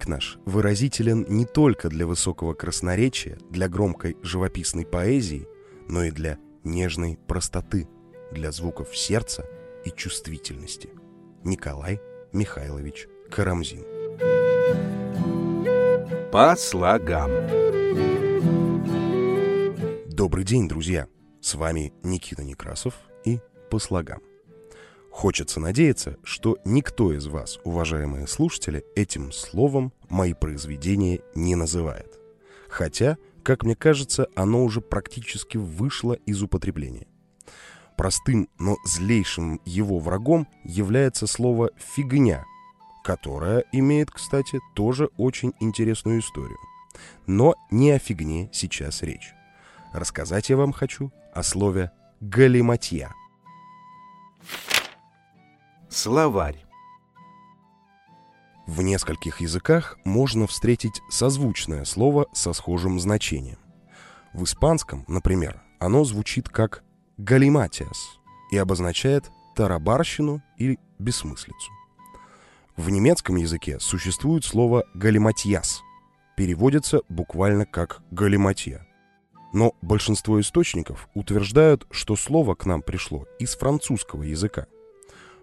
Язык наш выразителен не только для высокого красноречия, для громкой живописной поэзии, но и для нежной простоты, для звуков сердца и чувствительности. Николай Михайлович Карамзин. По слогам. Добрый день, друзья! С вами Никита Некрасов и «По слогам». Хочется надеяться, что никто из вас, уважаемые слушатели, этим словом мои произведения не называет. Хотя, как мне кажется, оно уже практически вышло из употребления. Простым, но злейшим его врагом является слово «фигня», которое имеет, кстати, тоже очень интересную историю. Но не о фигне сейчас речь. Рассказать я вам хочу о слове «галиматья». Словарь. В нескольких языках можно встретить созвучное слово со схожим значением. В испанском, например, оно звучит как «галиматиас» и обозначает тарабарщину или бессмыслицу. В немецком языке существует слово «галиматьяс», переводится буквально как «галиматья». Но большинство источников утверждают, что слово к нам пришло из французского языка –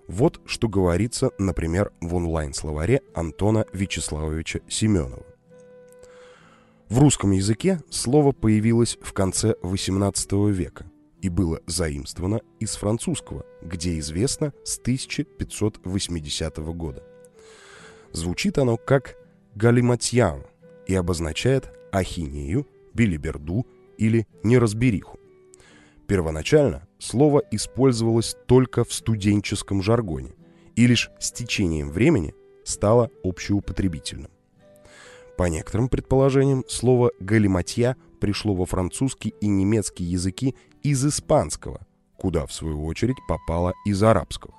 вот что говорится, например, в онлайн-словаре Антона Вячеславовича Семенова. В русском языке слово появилось в конце XVIII века и было заимствовано из французского, где известно с 1580 года. Звучит оно как «галиматьян» и обозначает ахинею, билиберду или неразбериху. Первоначально слово использовалось только в студенческом жаргоне и лишь с течением времени стало общеупотребительным. По некоторым предположениям, слово «галиматья» пришло во французский и немецкий языки из испанского, куда, в свою очередь, попало из арабского.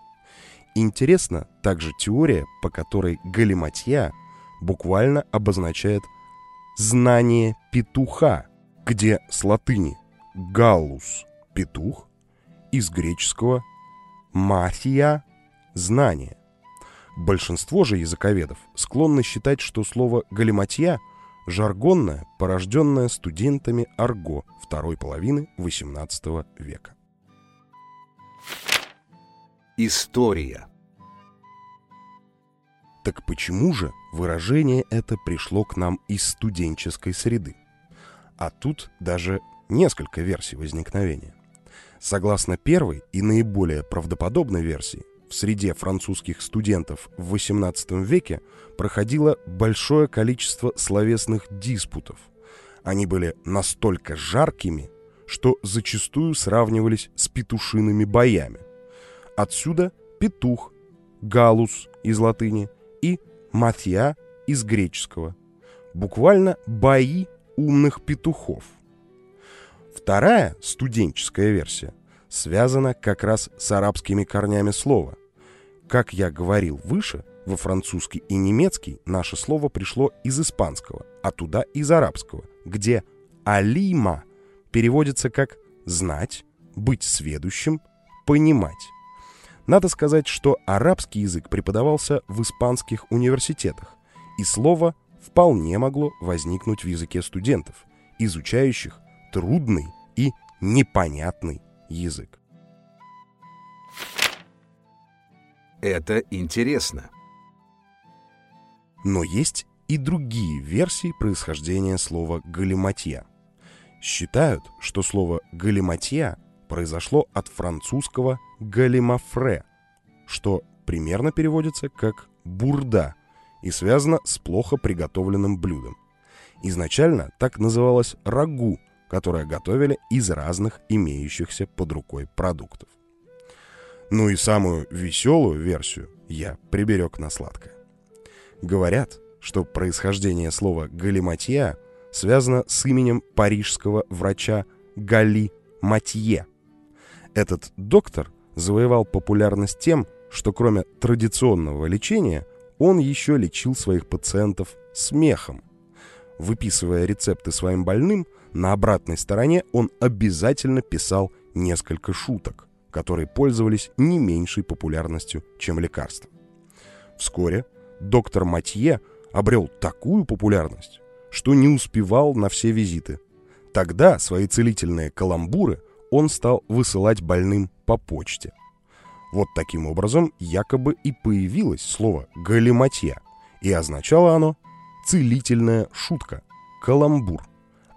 Интересна также теория, по которой галиматья буквально обозначает «знание петуха», где с латыни «галлус» петух, из греческого «мафия» — знание. Большинство же языковедов склонны считать, что слово «галиматья» — жаргонное, порожденное студентами арго второй половины XVIII века. История. Так почему же выражение это пришло к нам из студенческой среды? А тут даже несколько версий возникновения. Согласно первой и наиболее правдоподобной версии, в среде французских студентов в XVIII веке проходило большое количество словесных диспутов. Они были настолько жаркими, что зачастую сравнивались с петушиными боями. Отсюда петух, галус из латыни и матья из греческого. Буквально бои умных петухов – Вторая, студенческая версия, связана как раз с арабскими корнями слова. Как я говорил выше, во французский и немецкий наше слово пришло из испанского, а туда из арабского, где «алима» переводится как «знать», «быть сведущим», «понимать». Надо сказать, что арабский язык преподавался в испанских университетах, и слово вполне могло возникнуть в языке студентов, изучающих трудный и непонятный язык. Это интересно. Но есть и другие версии происхождения слова «галиматья». Считают, что слово «галиматья» произошло от французского «галимафре», что примерно переводится как «бурда» и связано с плохо приготовленным блюдом. Изначально так называлось рагу, которое готовили из разных имеющихся под рукой продуктов. Ну и самую веселую версию я приберег на сладкое. Говорят, что происхождение слова «галиматья» связано с именем парижского врача Гали Матье. Этот доктор завоевал популярность тем, что кроме традиционного лечения, он еще лечил своих пациентов смехом. Выписывая рецепты своим больным, на обратной стороне он обязательно писал несколько шуток, которые пользовались не меньшей популярностью, чем лекарства. Вскоре доктор Матье обрел такую популярность, что не успевал на все визиты. Тогда свои целительные каламбуры он стал высылать больным по почте. Вот таким образом якобы и появилось слово «галиматья», и означало оно «целительная шутка», «каламбур».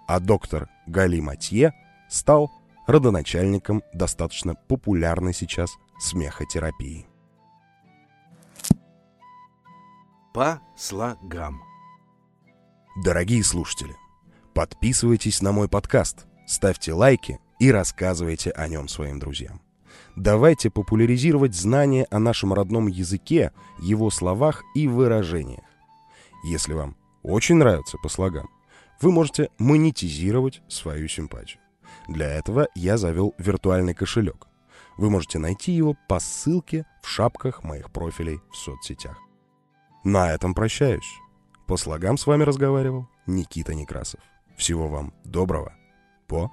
А доктор Галиматье стал родоначальником достаточно популярной сейчас смехотерапии. По слогам. Дорогие слушатели, подписывайтесь на мой подкаст, ставьте лайки и рассказывайте о нем своим друзьям. Давайте популяризировать знания о нашем родном языке, его словах и выражениях. Если вам очень нравится по слогам, вы можете монетизировать свою симпатию. Для этого я завел виртуальный кошелек. Вы можете найти его по ссылке в шапках моих профилей в соцсетях. На этом прощаюсь. По слогам с вами разговаривал Никита Некрасов. Всего вам доброго. По